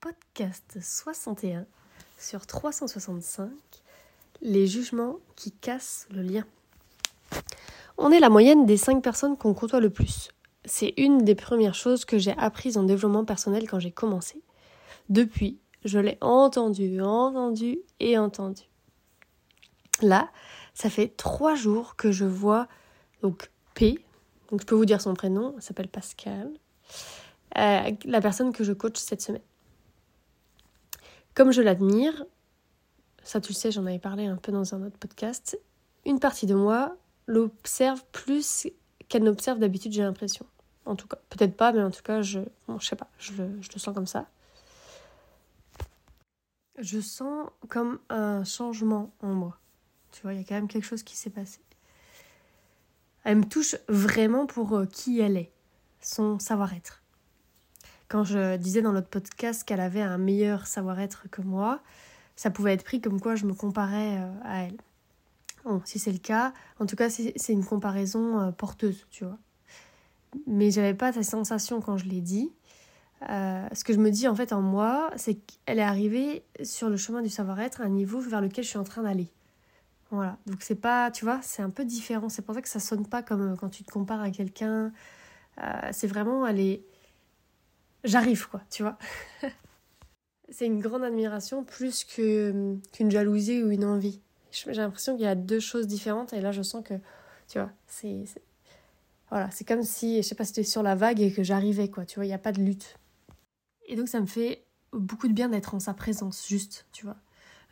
podcast 61 sur 365, les jugements qui cassent le lien. On est la moyenne des 5 personnes qu'on côtoie le plus. C'est une des premières choses que j'ai apprises en développement personnel quand j'ai commencé. Depuis, je l'ai entendu, entendu et entendu. Là, ça fait trois jours que je vois donc P, donc je peux vous dire son prénom, elle s'appelle Pascal, euh, la personne que je coach cette semaine. Comme je l'admire, ça tu le sais, j'en avais parlé un peu dans un autre podcast, une partie de moi l'observe plus qu'elle n'observe d'habitude, j'ai l'impression. En tout cas, peut-être pas, mais en tout cas, je, bon, je sais pas, je le, je le sens comme ça. Je sens comme un changement en moi. Tu vois, il y a quand même quelque chose qui s'est passé. Elle me touche vraiment pour euh, qui elle est, son savoir-être. Quand je disais dans l'autre podcast qu'elle avait un meilleur savoir-être que moi, ça pouvait être pris comme quoi je me comparais euh, à elle. Bon, si c'est le cas, en tout cas, c'est une comparaison euh, porteuse, tu vois. Mais j'avais pas cette sensation quand je l'ai dit. ce que je me dis en fait en moi, c'est qu'elle est arrivée sur le chemin du savoir-être à un niveau vers lequel je suis en train d'aller. Voilà, donc c'est pas, tu vois, c'est un peu différent. C'est pour ça que ça sonne pas comme euh, quand tu te compares à quelqu'un. Euh, c'est vraiment, elle est. J'arrive, quoi, tu vois. c'est une grande admiration plus que, qu'une jalousie ou une envie. J'ai l'impression qu'il y a deux choses différentes et là je sens que, tu vois, c'est. Voilà, c'est comme si, je sais pas, c'était sur la vague et que j'arrivais, quoi, tu vois, il n'y a pas de lutte. Et donc ça me fait beaucoup de bien d'être en sa présence, juste, tu vois.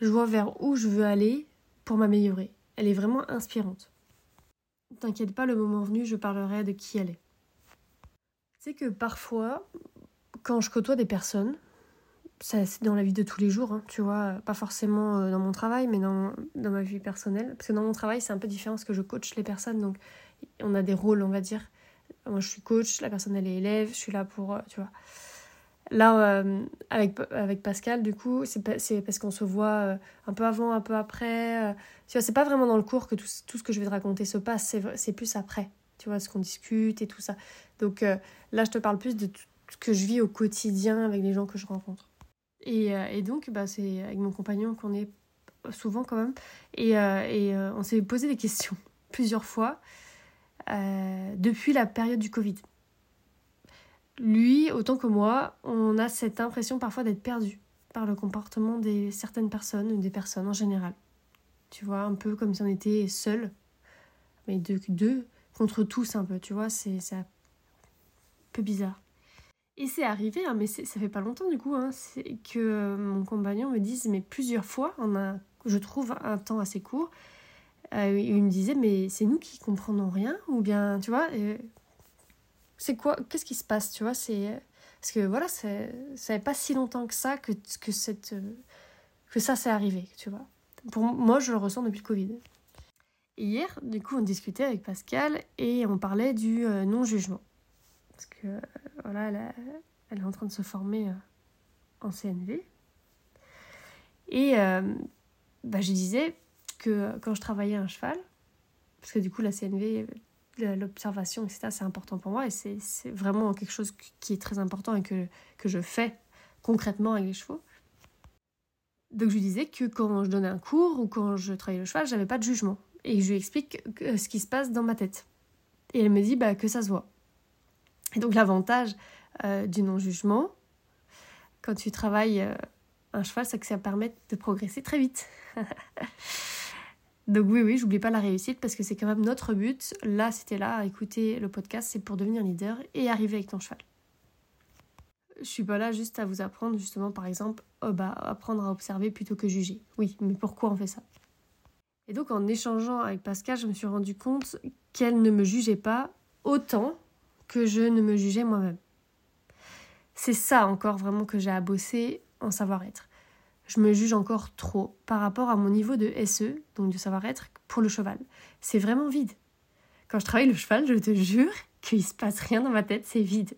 Je vois vers où je veux aller, pour m'améliorer. Elle est vraiment inspirante. T'inquiète pas, le moment venu, je parlerai de qui elle est. C'est que parfois, quand je côtoie des personnes, ça c'est dans la vie de tous les jours, hein, tu vois, pas forcément euh, dans mon travail, mais dans, ma vie personnelle. Parce que dans mon travail, c'est un peu différent parce que je coach les personnes, donc on a des rôles, on va dire. Moi, je suis coach, la personne, elle est élève, je suis là pour, euh, tu vois. Là, euh, avec, avec Pascal, du coup, c'est parce qu'on se voit un peu avant, un peu après. Tu vois, c'est pas vraiment dans le cours que tout, ce que je vais te raconter se passe, c'est plus après. Tu vois, ce qu'on discute et tout ça. Donc là, je te parle plus de tout que je vis au quotidien avec les gens que je rencontre. Et, et donc, bah, c'est avec mon compagnon qu'on est souvent quand même. Et, et on s'est posé des questions plusieurs fois depuis la période du Covid lui, autant que moi, on a cette impression parfois d'être perdu par le comportement des certaines personnes des personnes en général. Tu vois, un peu comme si on était seul, mais deux, deux contre tous un peu, tu vois, c'est un peu bizarre. Et c'est arrivé, hein, mais ça fait pas longtemps du coup, hein, que mon compagnon me dise, mais plusieurs fois, je trouve un temps assez court, euh, il me disait, mais c'est nous qui comprenons rien, ou bien, tu vois, c'est quoi Qu'est-ce qui se passe Tu vois, c'est. Parce que voilà, ça fait pas si longtemps que ça que, que, que ça s'est arrivé, tu vois. Pour moi, je le ressens depuis le Covid. hier, du coup, on discutait avec Pascal et on parlait du euh, non-jugement. Parce que, euh, voilà, elle, est en train de se former euh, en CNV. Et bah, je disais que quand je travaillais un cheval, parce que du coup, la CNV, l'observation, etc., c'est important pour moi et c'est vraiment quelque chose qui est très important et que, que je fais concrètement avec les chevaux. Donc je lui disais que quand je donnais un cours ou quand je travaillais le cheval, j'avais pas de jugement. Et je lui explique ce qui se passe dans ma tête. Et elle me dit bah, que ça se voit. Et donc l'avantage euh, du non-jugement, quand tu travailles euh, un cheval, c'est que ça permet de progresser très vite. Donc oui, oui, j'oublie pas la réussite parce que c'est quand même notre but. Là, c'était là, écouter le podcast, c'est pour devenir leader et arriver avec ton cheval. Je suis pas là juste à vous apprendre justement, par exemple, oh bah, apprendre à observer plutôt que juger. Oui, mais pourquoi on fait ça? Et donc en échangeant avec Pascal, je me suis rendu compte qu'elle ne me jugeait pas autant que je ne me jugeais moi-même. C'est ça encore vraiment que j'ai à bosser en savoir-être je me juge encore trop par rapport à mon niveau de SE, donc de savoir-être, pour le cheval. C'est vraiment vide. Quand je travaille le cheval, je te jure qu'il se passe rien dans ma tête, c'est vide.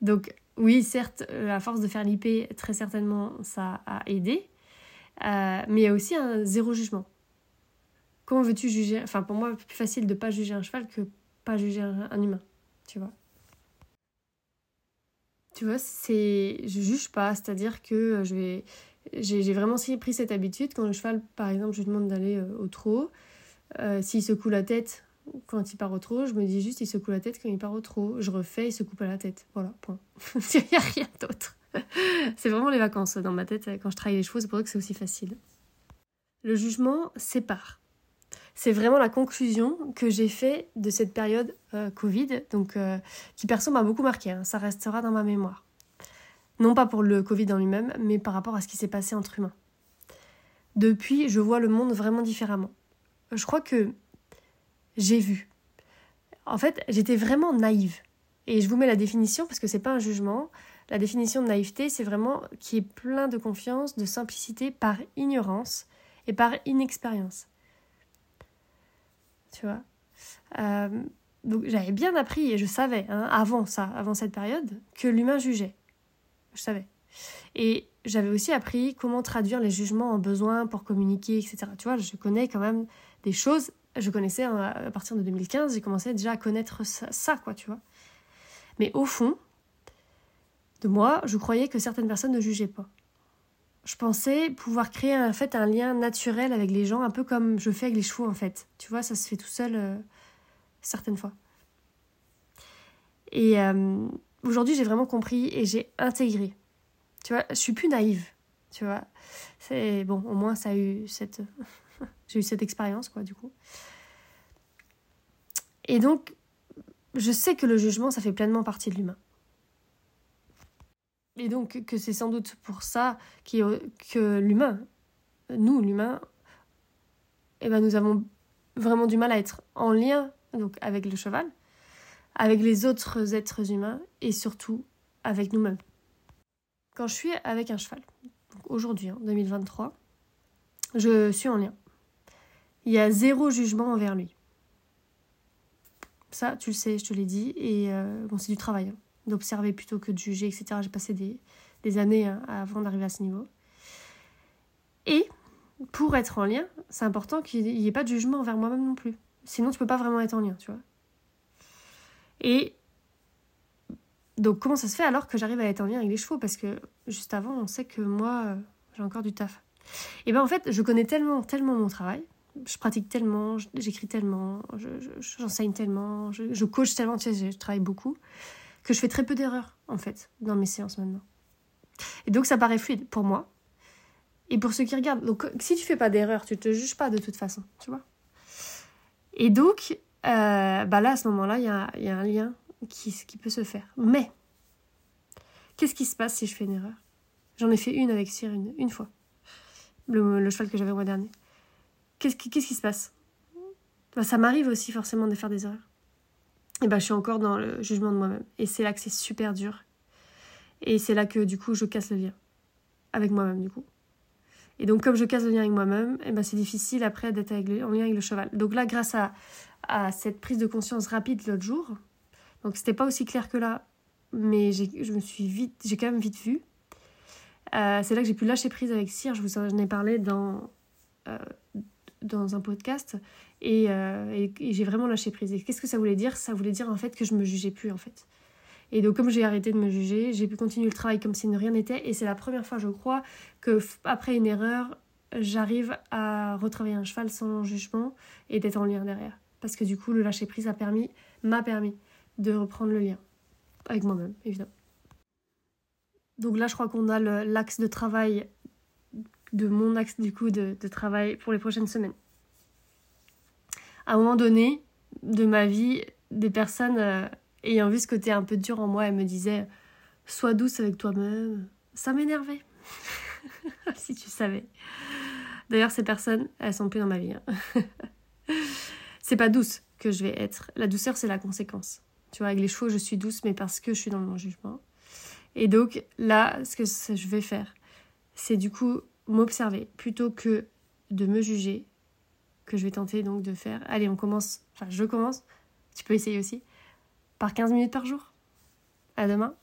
Donc oui, certes, à force de faire l'IP, très certainement, ça a aidé. Euh, mais il y a aussi un zéro jugement. Comment veux-tu juger? Enfin, pour moi, c'est plus facile de pas juger un cheval que pas juger un humain, tu vois. Tu vois, c'est. Je juge pas, c'est-à-dire que je vais. J'ai vraiment pris cette habitude. Quand le cheval, par exemple, je lui demande d'aller euh, au trot, euh, s'il secoue la tête quand il part au trot, je me dis juste il secoue la tête quand il part au trot. Je refais, il se coupe la tête. Voilà, point. il n'y a rien d'autre. c'est vraiment les vacances dans ma tête. Quand je travaille les chevaux, c'est pour ça que c'est aussi facile. Le jugement sépare. C'est vraiment la conclusion que j'ai fait de cette période euh, Covid, euh, qui perso m'a beaucoup marqué. Hein. Ça restera dans ma mémoire. Non pas pour le Covid en lui-même, mais par rapport à ce qui s'est passé entre humains. Depuis, je vois le monde vraiment différemment. Je crois que j'ai vu. En fait, j'étais vraiment naïve. Et je vous mets la définition parce que c'est pas un jugement. La définition de naïveté, c'est vraiment qui est plein de confiance, de simplicité par ignorance et par inexpérience. Tu vois euh, Donc j'avais bien appris et je savais, hein, avant ça, avant cette période, que l'humain jugeait. Je savais. Et j'avais aussi appris comment traduire les jugements en besoin pour communiquer, etc. Tu vois, je connais quand même des choses. Je connaissais hein, à partir de 2015, j'ai commencé déjà à connaître ça, ça, quoi, tu vois. Mais au fond, de moi, je croyais que certaines personnes ne jugeaient pas. Je pensais pouvoir créer fait un lien naturel avec les gens, un peu comme je fais avec les chevaux en fait. Tu vois, ça se fait tout seul euh, certaines fois. Et euh, aujourd'hui, j'ai vraiment compris et j'ai intégré. Tu vois, je suis plus naïve. Tu vois, c'est bon. Au moins, ça a j'ai eu cette expérience quoi, du coup. Et donc, je sais que le jugement, ça fait pleinement partie de l'humain. Et donc que c'est sans doute pour ça que l'humain, nous l'humain, eh ben nous avons vraiment du mal à être en lien donc avec le cheval, avec les autres êtres humains et surtout avec nous-mêmes. Quand je suis avec un cheval, aujourd'hui, en 2023, je suis en lien. Il y a zéro jugement envers lui. Ça, tu le sais, je te l'ai dit, et euh, bon, c'est du travail. Hein d'observer plutôt que de juger, etc. J'ai passé des, des années hein, avant d'arriver à ce niveau. Et pour être en lien, c'est important qu'il n'y ait pas de jugement envers moi-même non plus. Sinon, tu peux pas vraiment être en lien, tu vois. Et donc, comment ça se fait alors que j'arrive à être en lien avec les chevaux? Parce que juste avant, on sait que moi, euh, j'ai encore du taf. Et ben en fait, je connais tellement, tellement mon travail. Je pratique tellement, j'écris tellement, j'enseigne tellement, je, je coach tellement, tu sais, je travaille beaucoup que je fais très peu d'erreurs, en fait, dans mes séances maintenant. Et donc, ça paraît fluide pour moi. Et pour ceux qui regardent. Donc, si tu fais pas d'erreurs, tu te juges pas de toute façon, tu vois. Et donc, euh, bah là, à ce moment-là, il y a, y a, un lien qui, qui peut se faire. Mais, qu'est-ce qui se passe si je fais une erreur? J'en ai fait une avec Cyr une, fois. Le, cheval que j'avais le mois dernier. Qu'est-ce qui, qui se passe? Bah, Ça m'arrive aussi forcément de faire des erreurs et ben, je suis encore dans le jugement de moi-même. Et c'est là que c'est super dur. Et c'est là que du coup je casse le lien avec moi-même du coup. Et donc comme je casse le lien avec moi-même, et ben, c'est difficile après d'être en lien avec le cheval. Donc là, grâce à, à cette prise de conscience rapide l'autre jour, donc c'était pas aussi clair que là, mais je me suis vite, j'ai quand même vite vu. Euh, c'est là que j'ai pu lâcher prise avec Cyr, je vous en ai parlé dans, euh, dans un podcast euh, et, j'ai vraiment lâché prise. Et qu'est-ce que ça voulait dire? Ça voulait dire en fait que je me jugeais plus en fait. Et donc comme j'ai arrêté de me juger, j'ai pu continuer le travail comme si rien n'était. Et c'est la première fois, je crois, que après une erreur, j'arrive à retravailler un cheval sans jugement et d'être en lien derrière. Parce que du coup, le lâcher prise a permis, m'a permis de reprendre le lien avec moi-même, évidemment. Donc là, je crois qu'on a l'axe de travail de mon axe du coup de, travail pour les prochaines semaines. À un moment donné de ma vie, des personnes euh, ayant vu ce côté un peu dur en moi, elles me disaient Sois douce avec toi-même. Ça m'énervait. si tu savais. D'ailleurs, ces personnes, elles sont plus dans ma vie. Hein. c'est pas douce que je vais être. La douceur, c'est la conséquence. Tu vois, avec les chevaux, je suis douce, mais parce que je suis dans mon jugement. Et donc, là, ce que je vais faire, c'est du coup m'observer plutôt que de me juger, que je vais tenter donc de faire. Allez, on commence, enfin je commence, tu peux essayer aussi, par 15 minutes par jour. À demain.